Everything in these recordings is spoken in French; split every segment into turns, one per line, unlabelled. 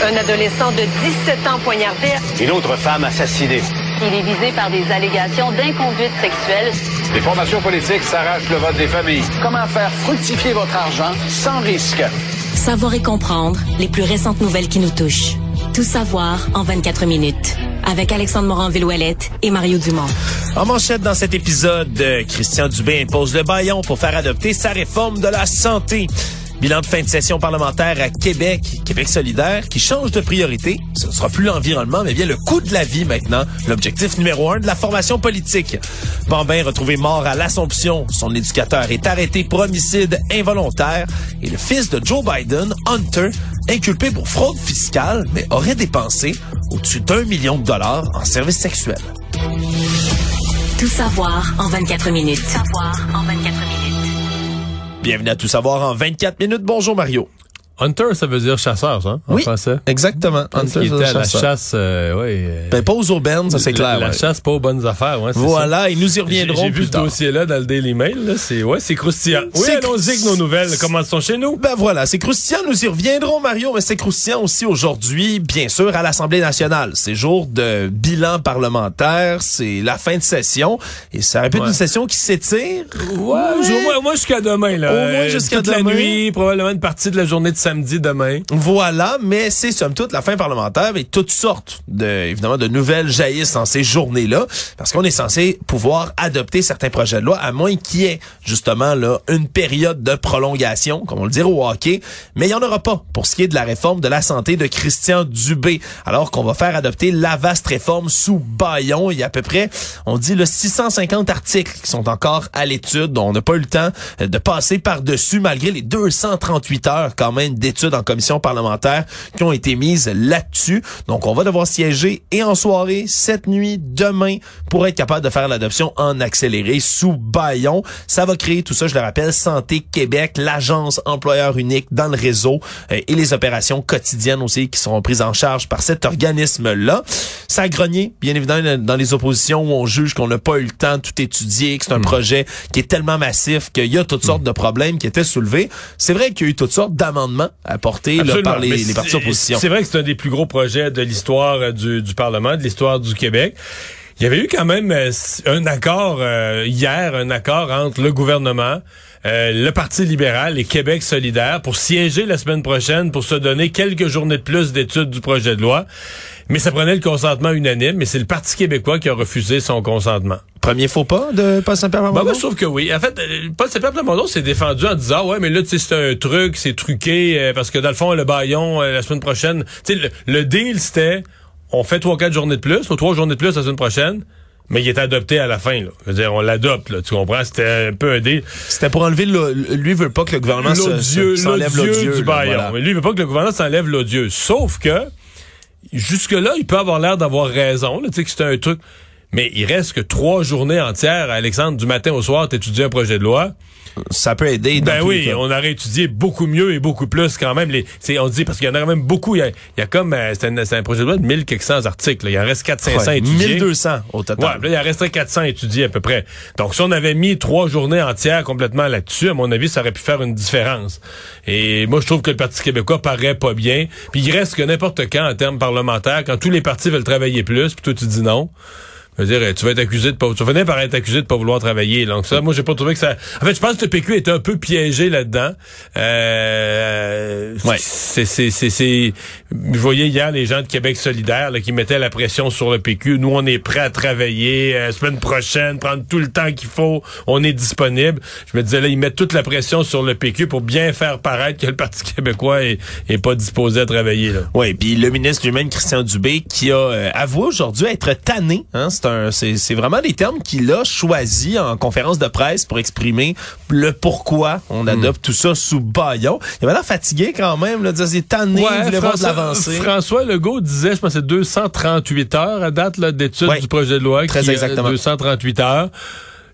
Un adolescent de 17 ans poignardé.
Une autre femme assassinée.
Il est visé par des allégations d'inconduite sexuelle.
Les formations politiques s'arrachent le vote des familles.
Comment faire fructifier votre argent sans risque?
Savoir et comprendre les plus récentes nouvelles qui nous touchent. Tout savoir en 24 minutes. Avec Alexandre Morin-Villouellette et Mario Dumont.
En manchette dans cet épisode, euh, Christian Dubé impose le baillon pour faire adopter sa réforme de la santé. Bilan de fin de session parlementaire à Québec, Québec solidaire, qui change de priorité. Ce ne sera plus l'environnement, mais bien le coût de la vie maintenant, l'objectif numéro un de la formation politique. Bambin retrouvé mort à l'Assomption. Son éducateur est arrêté pour homicide involontaire. Et le fils de Joe Biden, Hunter, inculpé pour fraude fiscale, mais aurait dépensé au-dessus d'un million de dollars en services sexuels.
Tout savoir en 24 minutes. Savoir en 24 minutes.
Bienvenue à Tout savoir en 24 minutes. Bonjour Mario.
Hunter, ça veut dire chasseur, ça, en
oui,
français.
exactement.
Hunter, il était à la chasse, euh, ouais. euh,
Ben, pas aux aubaines, ça c'est clair.
La, la
ouais.
chasse, pas aux bonnes affaires, ouais.
Voilà, et nous y
ça.
Reviendrons
j'ai vu
plus
ce dossier-là dans le Daily Mail, là. C'est, ouais, c'est croustillant. Oui,
C'est
allons-y avec nos nouvelles. Commençons chez nous.
Ben voilà, c'est croustillant, nous y reviendrons Mario, mais c'est croustillant aussi aujourd'hui, bien sûr, à l'Assemblée nationale. C'est jour de bilan parlementaire, c'est la fin de session, et ça répète
Ouais.
une session qui s'étire.
Ouais, au moins, au moins jusqu'à demain, là.
Au moins
Euh,
jusqu'à demain.
la nuit, probablement une partie de la journée de samedi demain.
Voilà, mais c'est somme toute la fin parlementaire et toutes sortes de, évidemment, de nouvelles jaillissent dans ces journées-là, parce qu'on est censé pouvoir adopter certains projets de loi, à moins qu'il y ait, justement, là, une période de prolongation, comme on le dirait au hockey, mais il n'y en aura pas pour ce qui est de la réforme de la santé de Christian Dubé, alors qu'on va faire adopter la vaste réforme sous baillon. Il y a à peu près, on dit, le 650 articles qui sont encore à l'étude, dont on n'a pas eu le temps de passer par-dessus, malgré les 238 heures quand même d'études en commission parlementaire qui ont été mises là-dessus. Donc, on va devoir siéger et en soirée, cette nuit, demain, pour être capable de faire l'adoption en accéléré sous baillon. Ça va créer tout ça, je le rappelle, Santé Québec, l'agence employeur unique dans le réseau euh, et les opérations quotidiennes aussi qui seront prises en charge par cet organisme-là. Ça a grogné, bien évidemment, dans les oppositions où on juge qu'on n'a pas eu le temps de tout étudier, que c'est un projet qui est tellement massif qu'il y a toutes sortes de problèmes qui étaient soulevés. C'est vrai qu'il y a eu toutes sortes d'amendements apportés là,
Absolument.
par les,
Mais
les partis
c'est- vrai que c'est un des plus gros projets de l'histoire euh, du, du Parlement, de l'histoire du Québec. Il y avait eu quand même euh, un accord euh, hier, un accord entre le gouvernement, euh, le Parti libéral et Québec solidaire pour siéger la semaine prochaine pour se donner quelques journées de plus d'études du projet de loi. Mais ça prenait le consentement unanime, mais c'est le Parti québécois qui a refusé son consentement.
Premier faux pas de Paul Saint-Pierre
Ben, moi, je trouve que oui. En fait, euh, Paul Saint-Pierre Plamondon s'est défendu en disant, ouais, mais là, tu sais, c'est un truc, c'est truqué, euh, parce que dans le fond, le baillon, euh, la semaine prochaine, tu sais, le, le deal, c'était, on fait trois, quatre journées de plus, ou trois journées de plus la semaine prochaine, mais il est adopté à la fin, là. Je veux dire, on l'adopte, là, tu comprends? C'était un peu un deal.
C'était pour enlever le, lui veut pas que le gouvernement s'enlève
l'odieux du baillon.
voilà.
Mais lui, veut pas que le gouvernement s'enlève l'odieux. Sauf que, jusque-là, il peut avoir l'air d'avoir raison, tu sais, que c'est un truc. Mais il reste que trois journées entières, Alexandre, du matin au soir, t'étudies un projet de loi.
Ça peut aider. dans
Ben
tous les
oui,
cas.
on aurait étudié beaucoup mieux et beaucoup plus quand même. Les, on dit parce qu'il y en a quand même beaucoup. Il y a, il y a comme euh, c'est un, projet de loi de 1000 quelques cents articles. là. Il en reste 400 500
Ouais,
étudiés.
1200 au
Ouais,
total.
puis là, il en resterait 400 étudiés à peu près. Donc, si on avait mis trois journées entières complètement là-dessus, à mon avis, ça aurait pu faire une différence. Et moi, je trouve que le Parti québécois paraît pas bien. Puis il reste que n'importe quand, en termes parlementaires, quand tous les partis veulent travailler plus, puis toi, tu dis non. Je veux dire, tu vas être accusé de pas, tu vas finir par être accusé de pas vouloir travailler. Donc ça, moi, j'ai pas trouvé que ça. En fait, je pense que le PQ est un peu piégé là-dedans. Euh,
Ouais.
c'est, c'est, c'est, c'est. Je voyais hier les gens de Québec solidaire là, qui mettaient la pression sur le PQ. Nous, on est prêts à travailler euh, semaine prochaine, prendre tout le temps qu'il faut. On est disponible. Je me disais là, ils mettent toute la pression sur le PQ pour bien faire paraître que le Parti québécois est, est pas disposé à travailler. Là.
Oui, puis le ministre lui-même, Christian Dubé, qui a euh, avoué aujourd'hui être tanné. Hein, c'est un, c'est, vraiment des termes qu'il a choisi en conférence de presse pour exprimer le pourquoi on adopte tout ça sous baillon. Il avait l'air fatigué quand même, là, de dire c'est tanné, il voulait voir de l'avancée.
François Legault disait, je pense que c'est 238 heures à date d'étude
Ouais.
du projet de loi.
Très
qui, euh,
exactement.
238 heures.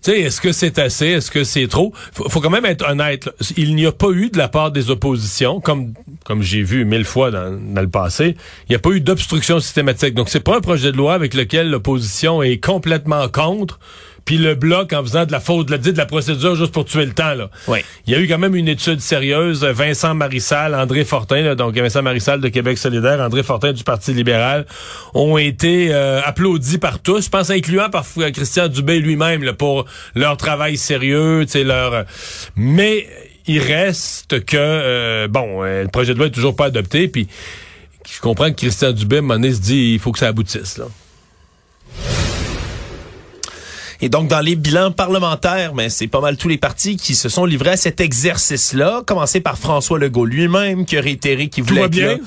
Tu sais, est-ce que c'est assez? Est-ce que c'est trop? Faut, faut quand même être honnête. Il n'y a pas eu de la part des oppositions, comme comme j'ai vu mille fois dans, dans le passé, il n'y a pas eu d'obstruction systématique. Donc, c'est pas un projet de loi avec lequel l'opposition est complètement contre, puis le bloc en faisant de la faute, de la, de la procédure juste pour tuer le temps. Là.
Oui.
Il y a eu quand même une étude sérieuse. Vincent Marissal, André Fortin, là, donc Vincent Marissal de Québec solidaire, André Fortin du Parti libéral, ont été euh, applaudis par tous, je pense incluant par Christian Dubé lui-même pour leur travail sérieux, leur... Mais il reste que, euh, bon, euh, le projet de loi est toujours pas adopté, puis je comprends que Christian Dubé, à un moment donné, se dit il faut que ça aboutisse. Là.
Et donc, dans les bilans parlementaires, mais c'est pas mal tous les partis qui se sont livrés à cet exercice-là, commencé par François Legault lui-même, qui a réitéré qu'il voulait
Tout va bien?
Là,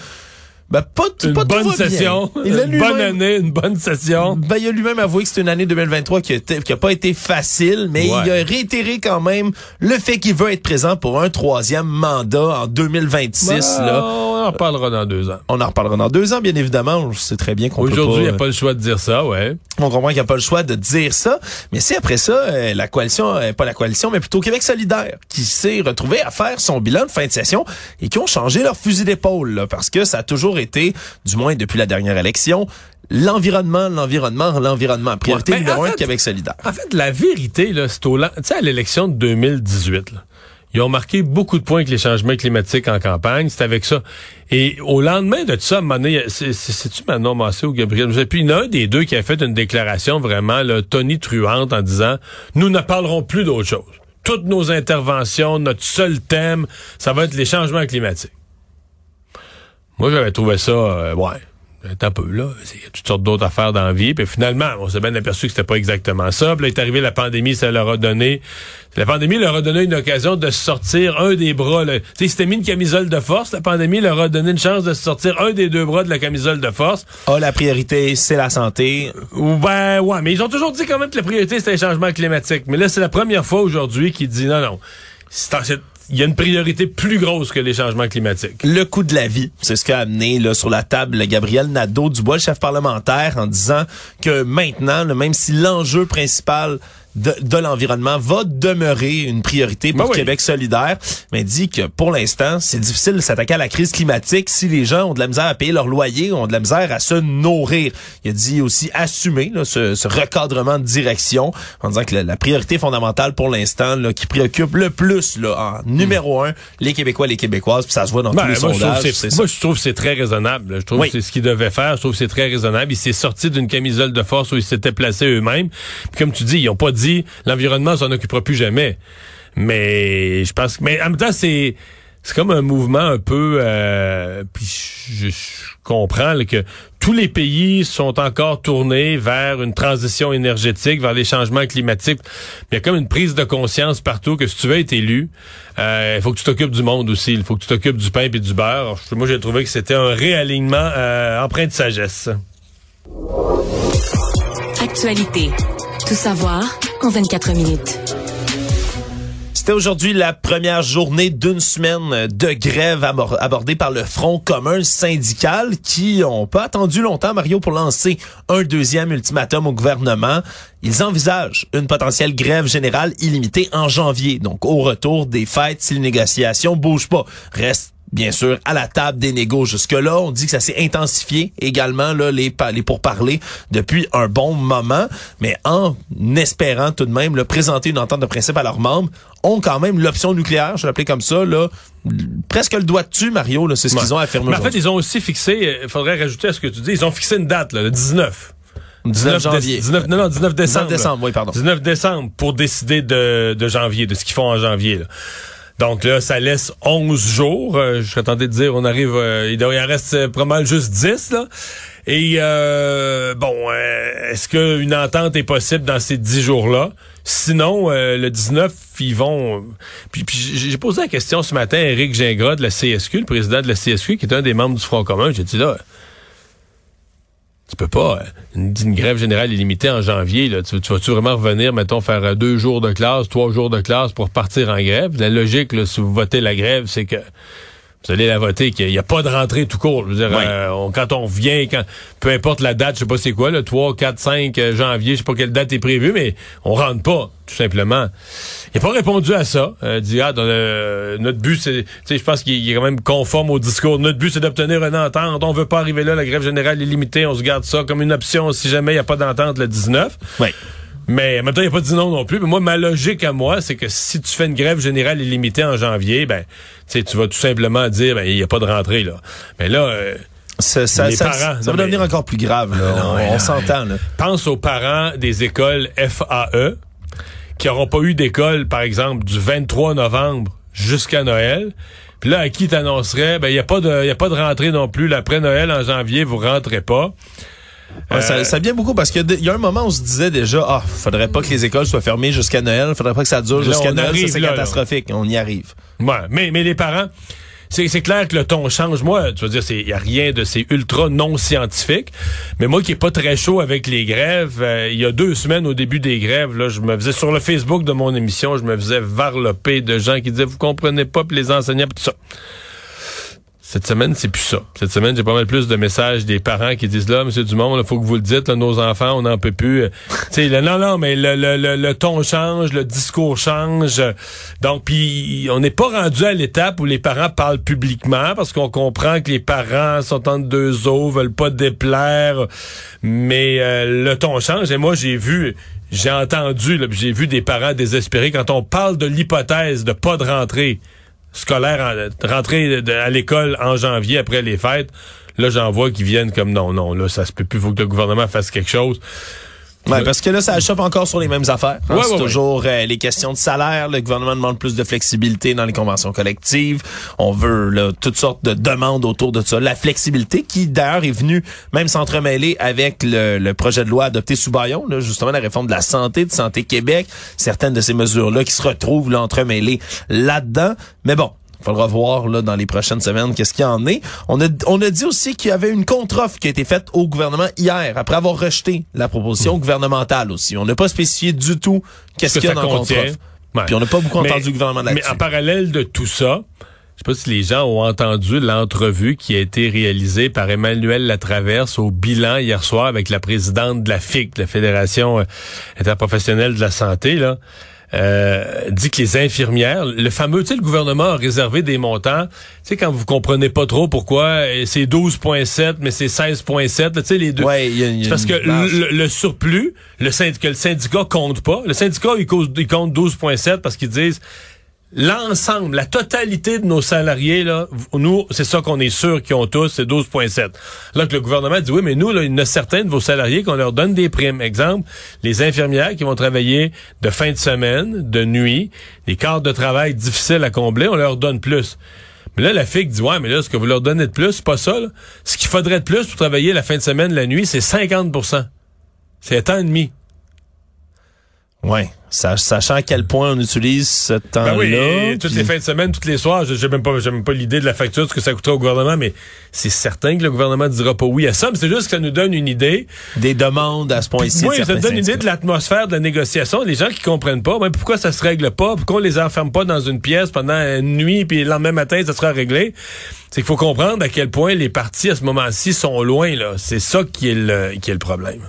ben, pas,
Une
pas tout
bonne
bien.
session,
Il a
une bonne année, une bonne session.
Ben, il a lui-même avoué que c'est une année 2023 qui a, été- qui a pas été facile, mais
Ouais.
il a réitéré quand même le fait qu'il veut être présent pour un troisième mandat en 2026.
Ben,
là.
On en reparlera dans deux ans.
On en reparlera dans deux ans, bien évidemment. On sait très bien qu'on.
Aujourd'hui, il n'y a pas le choix de dire ça, ouais.
On comprend qu'il n'y a pas le choix de dire ça. Mais c'est après ça, euh, la coalition, euh, pas la coalition, mais plutôt Québec solidaire, qui s'est retrouvé à faire son bilan de fin de session et qui ont changé leur fusil d'épaule, parce que ça a toujours été, du moins depuis la dernière élection, l'environnement, l'environnement, l'environnement. Priorité
Ouais,
numéro un de Québec solidaire.
En fait, la vérité, là, c'est au tu sais, à l'élection de 2018, là, ils ont marqué beaucoup de points avec les changements climatiques en campagne. C'est avec ça. Et au lendemain de tout ça, c'est-tu Manon Massé ou Gabriel? Je plus, il y en a un des deux qui a fait une déclaration vraiment, là, Tony Truante en disant, nous ne parlerons plus d'autre chose. Toutes nos interventions, notre seul thème, ça va être les changements climatiques. Moi, j'avais trouvé ça, euh, ouais, un peu là. Il y a toutes sortes d'autres affaires dans la vie. Puis finalement, on s'est bien aperçu que c'était pas exactement ça. Puis là, est arrivé la pandémie, ça leur a donné. La pandémie leur a donné une occasion de sortir un des bras. Tu sais, s'étaient mis une camisole de force. La pandémie leur a donné une chance de sortir un des deux bras de la camisole de force.
Ah, la priorité, c'est la santé.
Ou Ben ouais, mais ils ont toujours dit quand même que la priorité c'était les changements climatiques. Mais là, c'est la première fois aujourd'hui qu'ils disent non, non. C'est- Il y a une priorité plus grosse que les changements climatiques.
Le coût de la vie, c'est ce qu'a amené là, sur la table Gabriel Nadeau-Dubois, le chef parlementaire, en disant que maintenant, même si l'enjeu principal de, de l'environnement va demeurer une priorité pour
Ben oui.
Québec solidaire, mais dit que pour l'instant, c'est difficile de s'attaquer à la crise climatique si les gens ont de la misère à payer leur loyer, ont de la misère à se nourrir. Il a dit aussi assumer là, ce, ce recadrement de direction en disant que la, la priorité fondamentale pour l'instant qui préoccupe le plus là, en numéro un les Québécois et les Québécoises, puis ça se voit dans
Ben,
tous les
moi, je trouve moi, je trouve que c'est très raisonnable. Je trouve
Oui.
que c'est ce qu'il devait faire. Je trouve que c'est très raisonnable. Il s'est sorti d'une camisole de force où ils s'étaient placés eux-mêmes. Puis comme tu dis, ils ont pas dit l'environnement s'en occupera plus jamais. Mais je pense que. Mais en même temps, c'est. C'est comme un mouvement un peu. euh, puis je, comprends que tous les pays sont encore tournés vers une transition énergétique, vers les changements climatiques. Il y a comme une prise de conscience partout que si tu veux être élu, euh, il faut que tu t'occupes du monde aussi. Il faut que tu t'occupes du pain et du beurre. Moi, j'ai trouvé que c'était un réalignement euh, empreint de sagesse.
Actualité. Tout savoir en 24 minutes.
C'était aujourd'hui la première journée d'une semaine de grève abor- abordée par le Front commun syndical qui ont pas attendu longtemps, Mario, pour lancer un deuxième ultimatum au gouvernement. Ils envisagent une potentielle grève générale illimitée en janvier, donc au retour des fêtes si les négociations bougent pas. Reste bien sûr à la table des négos jusque-là. On dit que ça s'est intensifié également là les, les pourparlers depuis un bon moment, mais en espérant tout de même le présenter une entente de principe à leurs membres, ont quand même l'option nucléaire, je l'appelais comme ça là, presque le doigt dessus Mario là, c'est ce qu'ils ont affirmé.
Mais en fait, ils ont aussi fixé, il faudrait rajouter à ce que tu dis, ils ont fixé une date, là, le 19.
19 janvier.
déce- 19 non, non, 19 décembre.
19 décembre, oui, pardon.
19 décembre pour décider de, de janvier, de ce qu'ils font en janvier. là. Donc là, ça laisse 11 jours. Euh, je suis tenté de dire, on arrive, euh, il, en reste euh, pas mal juste 10. Là. Et euh, bon, euh, est-ce qu'une entente est possible dans ces 10 jours-là? Sinon, euh, le 19, ils vont... Puis, puis j'ai j'ai posé la question ce matin à Éric Gingras de la CSQ, le président de la CSQ, qui est un des membres du Front commun. J'ai dit là, tu peux pas, une, une grève générale illimitée en janvier, là, tu, tu vas-tu vraiment revenir, mettons, faire euh, deux jours de classe, trois jours de classe pour partir en grève? La logique, là, si vous votez la grève, c'est que vous allez la voter, qu'il n'y a, pas de rentrée tout court. Je veux dire, euh, on- quand on vient, quand peu importe la date, je sais pas c'est quoi, le 3, 4, 5 euh, janvier, je sais pas quelle date est prévue, mais on rentre pas, tout simplement. Il n'a pas répondu à ça. Euh, dit, ah, dans le- notre but, c'est, tu sais, je pense qu'il il est quand même conforme au discours. Notre but, c'est d'obtenir une entente. On veut pas arriver là, la grève générale est limitée. On se garde ça comme une option si jamais il n'y a pas d'entente le 19.
Ouais.
Mais maintenant, il n'y a pas dit non non plus. Mais moi, ma logique à moi, c'est que si tu fais une grève générale illimitée en janvier, ben, sais, tu vas tout simplement dire, ben, il n'y a pas de rentrée, là. Mais là, euh,
Ça, ça,
Les
ça-
parents,
ça va
mais-
devenir encore plus grave. Là.
Non,
on on s'entend.
pense aux parents des écoles FAE qui n'auront pas eu d'école, par exemple, du 23 novembre jusqu'à Noël. Puis là, à qui t'annoncerais, ben, il n'y a pas de, y a pas de rentrée non plus. Là, Après Noël, en janvier, vous rentrez pas.
Ouais,
Euh,
ça, ça vient beaucoup parce qu'il y a un moment où on se disait déjà, ah, faudrait pas que les écoles soient fermées jusqu'à Noël, faudrait pas que ça dure jusqu'à Noël, ça c'est
là.
catastrophique. On y arrive.
Ouais, mais, mais les parents, c'est, c'est clair que le ton change. Moi, tu veux dire, il y a rien de c'est ultra non scientifique. Mais moi qui est pas très chaud avec les grèves, euh, il y a deux semaines au début des grèves, là, je me faisais sur le Facebook de mon émission, je me faisais varloper de gens qui disaient vous comprenez pas, puis les enseignants, puis tout ça. Cette semaine, c'est plus ça. Cette semaine, j'ai pas mal plus de messages des parents qui disent là, Monsieur Dumont, il faut que vous le dites, là, nos enfants, on n'en peut plus. Euh, tu sais, non, non, mais le, le, le, le ton change, le discours change. Donc, puis on n'est pas rendu à l'étape où les parents parlent publiquement parce qu'on comprend que les parents sont entre deux eaux, veulent pas déplaire, mais euh, le ton change. Et moi, j'ai vu, j'ai entendu, j'ai vu des parents désespérés quand on parle de l'hypothèse de pas de rentrée scolaire, en, rentrée de- à l'école en janvier après les fêtes. Là, j'en vois qui viennent comme non, non, là, ça se peut plus, faut que le gouvernement fasse quelque chose.
Ouais, parce que là, ça chope encore sur les mêmes affaires. hein.
Ouais,
c'est
ouais,
toujours euh, les questions de salaire. Le gouvernement demande plus de flexibilité dans les conventions collectives. On veut là, toutes sortes de demandes autour de ça. La flexibilité qui, d'ailleurs, est venue même s'entremêler avec le, le projet de loi adopté sous Bayon, là, justement la réforme de la santé, de Santé Québec. Certaines de ces mesures-là qui se retrouvent là, entremêlées là-dedans. Mais bon, faudra voir là, dans les prochaines semaines qu'est-ce qu'il y en est. On a, on a dit aussi qu'il y avait une contre-offre qui a été faite au gouvernement hier, après avoir rejeté la proposition gouvernementale aussi. On n'a pas spécifié du tout qu'est-ce
que
qu'il y a dans contre-offre.
Ouais.
Puis on n'a pas beaucoup
Mais-
entendu le gouvernement
Mais
là-dessus.
en parallèle de tout ça, je sais pas si les gens ont entendu l'entrevue qui a été réalisée par Emmanuel Latraverse au bilan hier soir avec la présidente de la FIC, la Fédération euh, interprofessionnelle de la santé, là. Euh, dit que les infirmières, le fameux, tu sais, le gouvernement a réservé des montants. Tu sais, quand vous comprenez pas trop pourquoi euh, c'est 12,7, mais c'est 16,7, là, tu sais, les deux.
Ouais, il y a- y a
parce que le, le surplus, le syndicat, le syndicat compte pas. Le syndicat, il, cause- il compte 12,7 parce qu'ils disent l'ensemble, la totalité de nos salariés, là, nous, c'est ça qu'on est sûr qu'ils ont tous, c'est 12,7. Là que le gouvernement dit, oui, mais nous, là, il y en a certains de vos salariés qu'on leur donne des primes. Exemple, les infirmières qui vont travailler de fin de semaine, de nuit, des quarts de travail difficiles à combler, on leur donne plus. Mais là, la FIC dit, ouais, mais là, ce que vous leur donnez de plus, c'est pas ça, là. Ce qu'il faudrait de plus pour travailler la fin de semaine, la nuit, c'est 50% C'est un temps et demi.
Sa- sachant à quel point on utilise ce temps-là.
Ben oui, toutes
puis-
les fins de semaine, toutes les soirs, je n'ai même pas, j'ai même pas l'idée de la facture, de ce que ça coûterait au gouvernement, mais c'est certain que le gouvernement dira pas oui à ça, mais c'est juste que ça nous donne une idée.
des demandes à ce point-ci.
Oui, ça nous donne une idée de l'atmosphère de la négociation. Les gens qui comprennent pas, mais pourquoi ça se règle pas, pourquoi on les enferme pas dans une pièce pendant une nuit, puis le lendemain matin, ça sera réglé. C'est qu'il faut comprendre à quel point les partis, à ce moment-ci, sont loin, là. C'est ça qui est le, qui est le problème.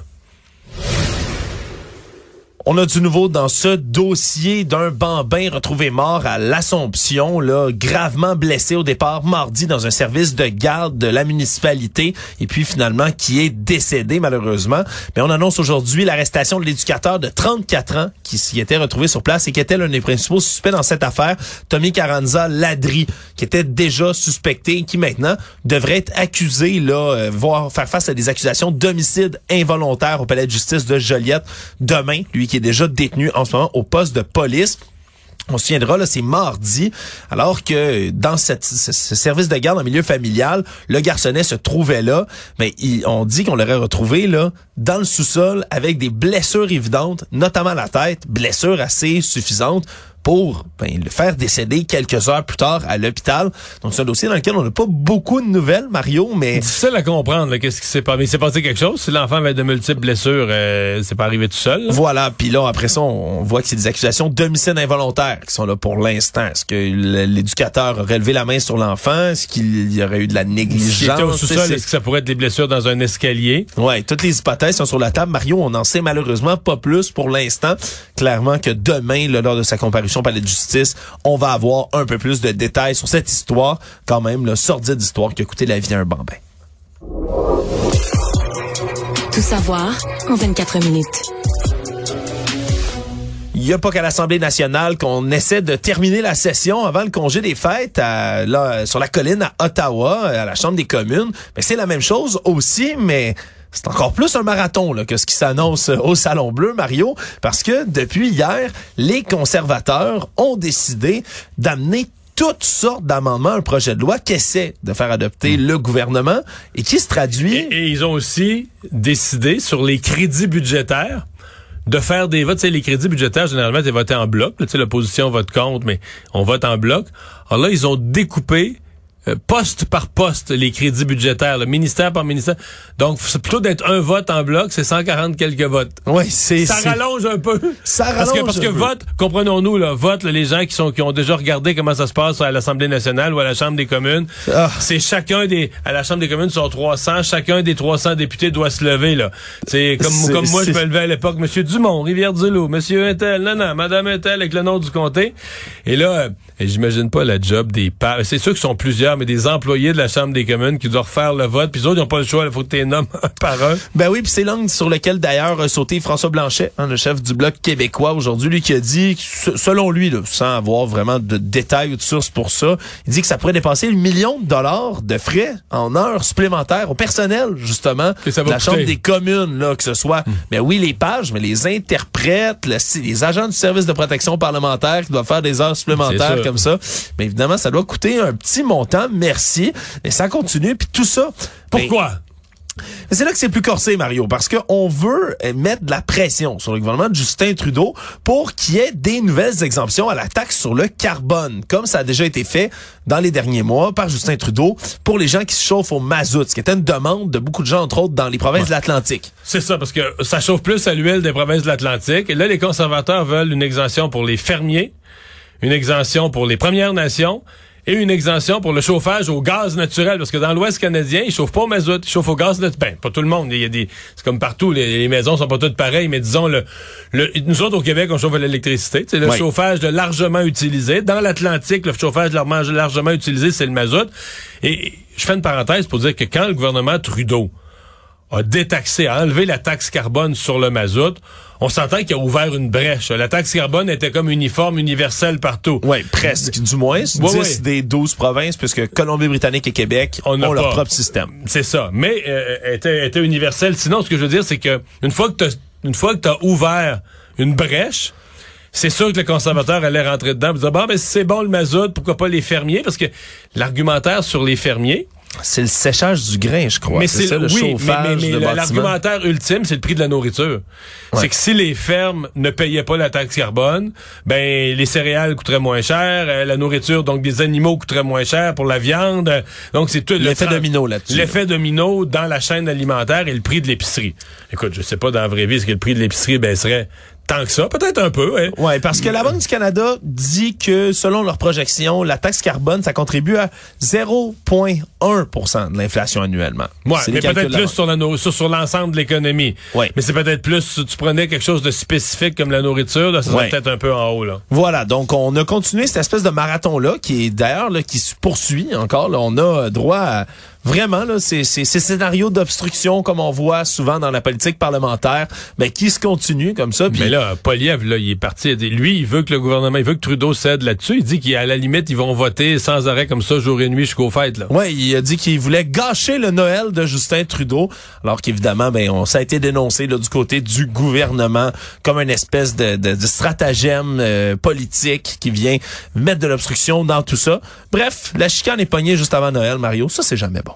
On a du nouveau dans ce dossier d'un bambin retrouvé mort à l'Assomption, là, gravement blessé au départ mardi dans un service de garde de la municipalité et puis finalement qui est décédé malheureusement. Mais on annonce aujourd'hui l'arrestation de l'éducateur de 34 ans qui s'y était retrouvé sur place et qui était l'un des principaux suspects dans cette affaire, Tommy Carranza Ladri, qui était déjà suspecté et qui maintenant devrait être accusé, là, euh, voire faire face à des accusations d'homicide involontaire au palais de justice de Joliette demain, lui qui déjà détenu en ce moment au poste de police. On se souviendra, c'est mardi, alors que dans ce, ce service de garde en milieu familial, le garçonnet se trouvait là, mais on dit qu'on l'aurait retrouvé là dans le sous-sol avec des blessures évidentes, notamment la tête, blessures assez suffisantes pour ben, le faire décéder quelques heures plus tard à l'hôpital. Donc c'est un dossier dans lequel on n'a pas beaucoup de nouvelles, Mario, mais
Difficile à comprendre, qu'est-ce qui s'est passé. Mais il s'est passé quelque chose. Si l'enfant avait de multiples blessures, euh, c'est pas arrivé tout seul. là.
Voilà, puis là après ça, on voit que c'est des accusations d'homicide involontaire qui sont là pour l'instant. Est-ce que l'éducateur aurait levé la main sur l'enfant? Est-ce qu'il y aurait eu de la négligence
au sous-sol, est-ce que ça pourrait être des blessures dans un escalier?
Ouais, toutes les hypothèses sont sur la table. Mario, on n'en sait malheureusement pas plus pour l'instant. Clairement que demain, là, lors de sa comparution au palais de justice, on va avoir un peu plus de détails sur cette histoire, quand même, la sordide histoire qui a coûté la vie à un bambin.
Tout savoir en 24 minutes.
Il n'y a pas qu'à l'Assemblée nationale qu'on essaie de terminer la session avant le congé des fêtes à, là, sur la colline à Ottawa, à la Chambre des communes. Mais c'est la même chose aussi, mais c'est encore plus un marathon là, que ce qui s'annonce au Salon Bleu, Mario, parce que depuis hier, les conservateurs ont décidé d'amener toutes sortes d'amendements, un projet de loi qu'essaie de faire adopter le gouvernement et qui se traduit...
Et, et ils ont aussi décidé sur les crédits budgétaires de faire des votes. Tu sais, les crédits budgétaires, généralement, c'est voté en bloc. Tu sais, l'opposition vote contre, mais on vote en bloc. Alors là, ils ont découpé euh, poste par poste les crédits budgétaires, le ministère par ministère. Donc, c'est plutôt d'être un vote en bloc, c'est 140 quelques votes.
Oui, c'est
ça rallonge un peu.
Ça
parce que
rallonge
parce que
un peu.
vote, comprenons-nous là, vote là, les gens qui sont qui ont déjà regardé comment ça se passe à l'Assemblée nationale ou à la Chambre des communes.
Ah.
C'est chacun des à la Chambre des communes sont 300, chacun des 300 députés doit se lever là. C'est comme comme moi je me levais à l'époque monsieur Dumont, Rivière-du-Loup, monsieur Intel, non non, madame Intel avec le nom du comté. Et là euh, j'imagine pas la job des c'est sûr qu'ils sont plusieurs mais des employés de la Chambre des communes qui doivent faire le vote, puis les autres ils ont pas le choix, il faut que tu nommes un par un.
Ben oui, puis c'est l'angle sur lequel d'ailleurs a sauté François Blanchet, hein, le chef du bloc québécois aujourd'hui, lui qui a dit, selon lui, là, sans avoir vraiment de détails ou de sources pour ça, il dit que ça pourrait dépasser le million de dollars de frais en heures supplémentaires au personnel justement de la
coûter.
chambre des communes, là, que ce soit, ben oui les pages, mais les interprètes, le- les agents du service de protection parlementaire qui doivent faire des heures supplémentaires comme ça. Mais évidemment, ça doit coûter un petit montant. Merci, mais ça continue puis tout ça. ben,
Pourquoi?
Mais c'est là que c'est plus corsé, Mario, parce qu'on veut mettre de la pression sur le gouvernement de Justin Trudeau pour qu'il y ait des nouvelles exemptions à la taxe sur le carbone, comme ça a déjà été fait dans les derniers mois par Justin Trudeau pour les gens qui se chauffent au mazout, ce qui était une demande de beaucoup de gens, entre autres, dans les provinces de l'Atlantique.
C'est ça, parce que ça chauffe plus à l'huile des provinces de l'Atlantique. Et là, les conservateurs veulent une exemption pour les fermiers, une exemption pour les Premières Nations et une exemption pour le chauffage au gaz naturel. Parce que dans l'Ouest canadien, ils chauffent pas au mazout, ils chauffent au gaz naturel. Ben, pas tout le monde. Il y a des, c'est comme partout, les, les maisons sont pas toutes pareilles, mais disons, le, le, nous autres au Québec, on chauffe à l'électricité. C'est le
Oui.
chauffage de largement utilisé. Dans l'Atlantique, le chauffage largement, largement utilisé, c'est le mazout. Et je fais une parenthèse pour dire que quand le gouvernement Trudeau a détaxé, a enlevé la taxe carbone sur le mazout, on s'entend qu'il a ouvert une brèche. La taxe carbone était comme uniforme, universelle partout.
Oui, presque, du moins. 10
Ouais, ouais.
des 12 provinces, puisque Colombie-Britannique et Québec
On
ont leur
pas.
propre système.
C'est ça. Mais euh, était, était universelle. Sinon, ce que je veux dire, c'est que une fois que t'as une fois que t'as ouvert une brèche, c'est sûr que le conservateur allait rentrer dedans et dire bon, ben si c'est bon le mazout, pourquoi pas les fermiers? Parce que l'argumentaire sur les fermiers,
C'est le séchage du grain, je crois.
mais
c'est ça, le
oui,
chauffage
mais, l'argumentaire ultime, c'est le prix de la nourriture.
Ouais.
C'est que si les fermes ne payaient pas la taxe carbone, ben les céréales coûteraient moins cher, euh, la nourriture donc des animaux coûterait moins cher pour la viande. euh, Donc c'est tout le
L'effet domino là-dessus.
L'effet domino dans la chaîne alimentaire et le prix de l'épicerie. Écoute, je sais pas dans la vraie vie est-ce que le prix de l'épicerie baisserait tant que ça, peut-être un peu, hein.
Ouais, parce que la Banque du Canada dit que selon leurs projections, la taxe carbone, ça contribue à 0,1% de l'inflation annuellement. Les
mais peut-être plus sur la sur, sur l'ensemble de l'économie.
Ouais.
Mais c'est peut-être plus si tu prenais quelque chose de spécifique comme la nourriture, là, ça serait
Ouais.
peut-être un peu en haut là.
Voilà, donc on a continué cette espèce de marathon-là, qui est d'ailleurs là, qui se poursuit encore. Là, on a droit à vraiment là, ces, ces, scénarios d'obstruction comme on voit souvent dans la politique parlementaire, mais qui se continuent comme ça? Puis
Mais là, Poliev, là, il est parti. Lui, il veut que le gouvernement, il veut que Trudeau cède là-dessus. Il dit qu'à la limite, ils vont voter sans arrêt comme ça, jour et nuit jusqu'aux fêtes. Là.
Ouais, il a dit qu'il voulait gâcher le Noël de Justin Trudeau, alors qu'évidemment, ben, on, ça a été dénoncé là, du côté du gouvernement comme une espèce de, de, de stratagème euh, politique qui vient mettre de l'obstruction dans tout ça. Bref, la chicane est pognée juste avant Noël, Mario. Ça, c'est jamais bon.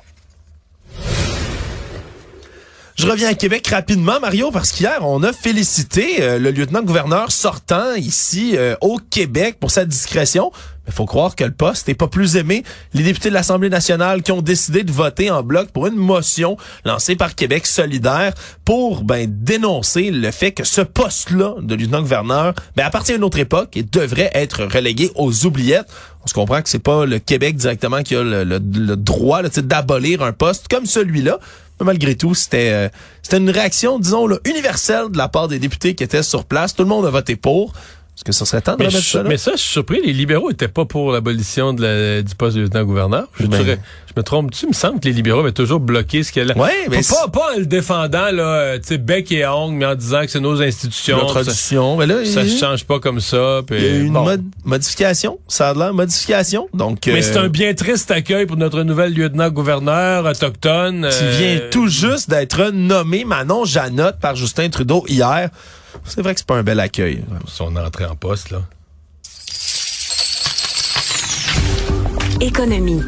Je reviens à Québec rapidement, Mario, parce qu'hier, on a félicité euh, le lieutenant-gouverneur sortant ici euh, au Québec pour sa discrétion. Mais faut croire que le poste n'est pas plus aimé. Les députés de l'Assemblée nationale qui ont décidé de voter en bloc pour une motion lancée par Québec solidaire pour ben, dénoncer le fait que ce poste-là de lieutenant-gouverneur ben, appartient à une autre époque et devrait être relégué aux oubliettes. On se comprend que c'est pas le Québec directement qui a le, droit d'abolir un poste comme celui-là. Mais malgré tout, c'était euh, c'était une réaction, disons, là, universelle de la part des députés qui étaient sur place. Tout le monde a voté pour. Est-ce que ça serait temps de
Mais,
remettre
je-
ça là?
mais ça, je suis surpris, les libéraux étaient pas pour l'abolition de la- du poste de lieutenant-gouverneur. Je,
Ben.
je me trompe-tu? Il me semble que les libéraux avaient toujours bloqué ce qu'elle a.
Ouais, mais
pas, pas, en le défendant, là, euh, tu sais, bec et ongle, mais en disant que c'est nos institutions.
Notre
ça.
Mais là,
ça
il-
change pas comme ça. puis
il y a eu une
bon.
mod- modification. Ça a l'air modification. Donc,
Mais
euh,
c'est un bien triste accueil pour notre nouvel lieutenant-gouverneur autochtone.
qui
euh,
vient tout juste d'être nommé Manon Janotte par Justin Trudeau hier. C'est vrai que c'est pas un bel accueil.
Son entrée en poste, là.
Économie.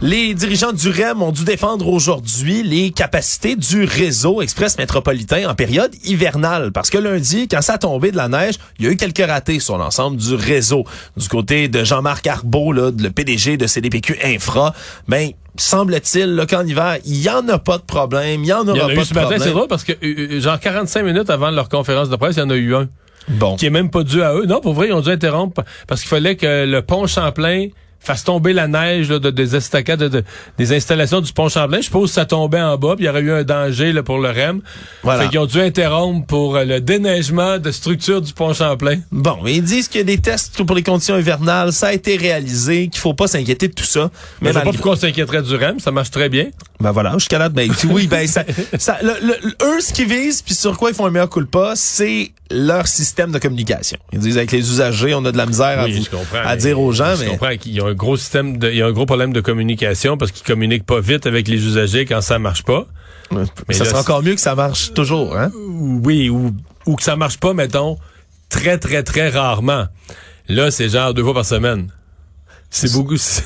Les dirigeants du REM ont dû défendre aujourd'hui les capacités du réseau express métropolitain en période hivernale. Parce que lundi, quand ça a tombé de la neige, il y a eu quelques ratés sur l'ensemble du réseau. Du côté de Jean-Marc Arbeau, là, le PDG de CDPQ Infra, ben, semble-t-il, qu'en hiver, il y en a pas de problème, il y en
Il y
aura
en a
pas
eu
de
ce matin, c'est
problème.
drôle parce que, euh, euh, genre 45 minutes avant leur conférence de presse, il y en a eu un.
Bon.
qui est même pas dû à eux. Non, pour vrai, ils ont dû interrompre parce qu'il fallait que le pont Champlain fasse tomber la neige là, de, des estacades, de- de- des installations du pont Champlain. Je suppose que ça tombait en bas, puis il y aurait eu un danger là, pour le REM.
Voilà.
Fait qu'ils ont dû interrompre pour euh, le déneigement de structure du pont Champlain.
Bon, mais ils disent qu'il y a des tests pour les conditions hivernales, ça a été réalisé, qu'il faut pas s'inquiéter de tout ça.
Mais je sais pas pourquoi on s'inquiéterait du REM, ça marche très bien.
Ben voilà, jusqu'à là, ben oui, ben ça, ça le- le- eux, ce qu'ils visent, puis sur quoi ils font un meilleur coup de pas, c'est leur système de communication. Ils disent avec les usagers, on a de la misère à,
Oui,
vous- à dire aux gens,
Je
mais
comprends qu'il y a un gros système, de, il y a un gros problème de communication parce qu'ils communiquent pas vite avec les usagers quand ça marche pas.
mais ça
là,
serait encore mieux que ça marche toujours, hein?
Oui, ou, ou que ça marche pas, mettons, très, très, très rarement. Là, c'est genre deux fois par semaine. C'est beaucoup. c'est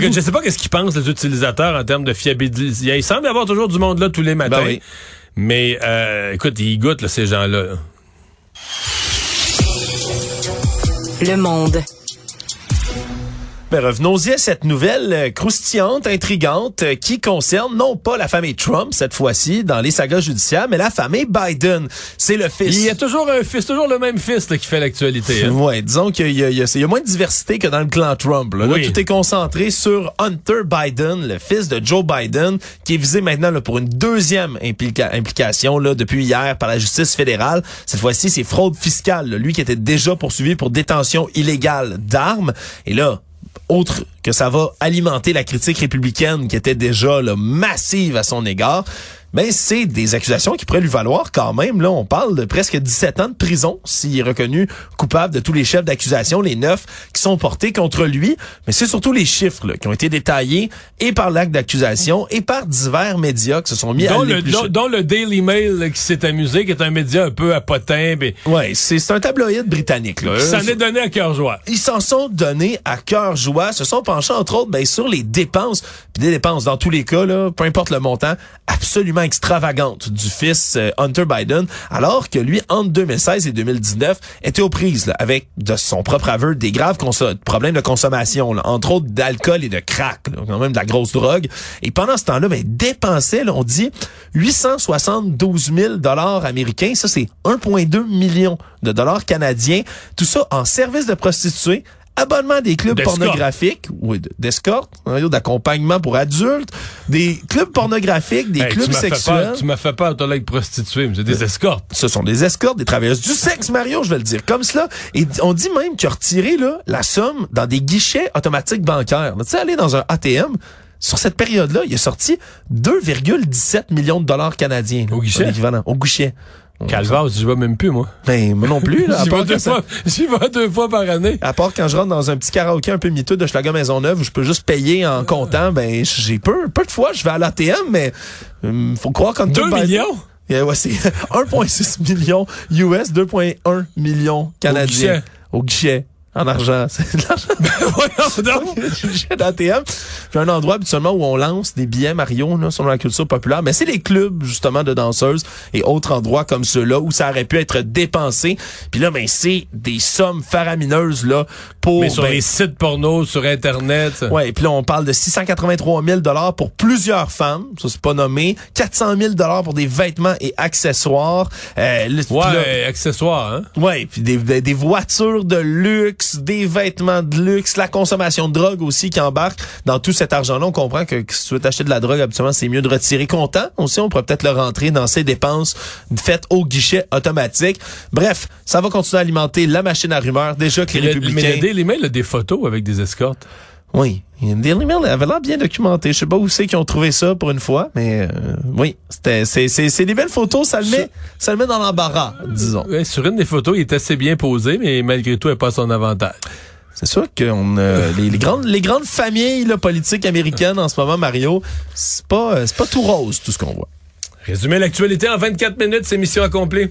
que je sais pas qu'est-ce qu'ils pensent les utilisateurs en termes de fiabilité. Il semble y avoir toujours du monde là tous les matins.
Ben oui.
Mais euh, écoute, ils goûtent là, ces gens-là.
Le monde.
Ben revenons-y à cette nouvelle euh, croustillante, intrigante, euh, qui concerne non pas la famille Trump cette fois-ci dans les sagas judiciaires, mais la famille Biden. C'est le fils.
Il y a toujours un fils, toujours le même fils là, qui fait l'actualité. hein.
Ouais, disons qu'il y a, y y moins de diversité que dans le clan Trump. Là, tout est concentré sur Hunter Biden, le fils de Joe Biden, qui est visé maintenant là, pour une deuxième implica- implication là, depuis hier par la justice fédérale. Cette fois-ci, c'est fraude fiscale. là. Lui qui était déjà poursuivi pour détention illégale d'armes. Et là, autre que ça va alimenter la critique républicaine qui était déjà là, massive à son égard, ben c'est des accusations qui pourraient lui valoir quand même. Là, on parle de presque 17 ans de prison s'il est reconnu coupable de tous les chefs d'accusation, les neuf qui sont portés contre lui. Mais c'est surtout les chiffres là, qui ont été détaillés et par l'acte d'accusation et par divers médias qui se sont mis
Dont
à
le, dont le Daily Mail là, qui s'est amusé, qui est un média un peu à potin, mais
Ouais, c'est c'est un tabloïd britannique. Là.
qui s'en est donné à cœur joie.
ils s'en sont donnés à cœur joie, se sont penchés entre autres ben, sur les dépenses, puis des dépenses dans tous les cas là, peu importe le montant, absolument extravagantes du fils euh, Hunter Biden, alors que lui entre 2016 et 2019 était aux prises avec de son propre aveu des graves problèmes de consommation, entre autres d'alcool et de crack, quand même de la grosse drogue. Et pendant ce temps-là, ben dépensait, on dit 872 000 dollars américains, ça c'est 1,2 million de dollars canadiens, tout ça en services de prostituées abonnement des clubs pornographiques, oui, d'escorte, d'accompagnement pour adultes, des clubs pornographiques, des
Hey,
clubs
tu
sexuels.
peur, tu m'as fait peur, avec prostituée, mais c'est des escortes.
Ce sont des escortes, des travailleuses du sexe, Mario, je vais le dire comme cela. Et on dit même qu'il a retiré là, la somme dans des guichets automatiques bancaires. Tu sais, aller dans un ATM, sur cette période-là, il a sorti 2,17 millions de dollars canadiens.
Au guichet?
Au guichet.
Calvas, j'y vais même plus, moi.
Ben, moi non plus,
J'y vais, deux fois, j'y vais deux fois par année.
À part quand je rentre dans un petit karaoké un peu miteux de Schlager Maisonneuve où je peux juste payer en comptant, ben j'ai peu, peu de fois je vais à l'ATM, mais hum, faut croire qu'en
Deux
tout, ben,
millions?
Yeah, ouais, c'est 1,6 million US, 2,1 millions canadiens.
guichet.
Au guichet. En argent. C'est de l'argent.
Voyons donc.
guichet d'ATM. Puis un endroit habituellement où on lance des billets Mario, là, selon la culture populaire. Mais c'est les clubs, justement, de danseuses et autres endroits comme ceux-là où ça aurait pu être dépensé. Puis là, ben, c'est des sommes faramineuses, là, pour,
Mais sur
ben,
les sites porno, sur Internet.
Ouais, et puis là, on parle de 683 000 dollars pour plusieurs femmes, ça c'est pas nommé, 400 000 dollars pour des vêtements et accessoires. Euh, là-
Ouais, accessoires, hein?
Ouais, puis des, des, des voitures de luxe, luxe, des vêtements de luxe, la consommation de drogue aussi qui embarque dans tout cet argent-là. On comprend que, que si tu veux t'acheter de la drogue, habituellement, c'est mieux de retirer comptant. Aussi, on pourrait peut-être le rentrer dans ses dépenses faites au guichet automatique. Bref, ça va continuer à alimenter la machine à rumeurs. Déjà que les
Le-
républicains...
Mais le Daily Mail a des photos avec des escortes.
Oui. Daily Mail avait l'air bien documenté. Je sais pas où c'est qu'ils ont trouvé ça pour une fois, mais euh, oui, c'était c'est c'est c'est des belles photos, ça le met ça le met dans l'embarras, disons.
Ouais, sur une des photos, il est assez bien posé, mais malgré tout, elle pas à son avantage.
C'est sûr que euh, les, les grandes les grandes familles là, politiques américaines en ce moment, Mario, c'est pas euh, c'est pas tout rose tout ce qu'on voit.
Résumer l'actualité en 24 minutes, c'est mission accomplie.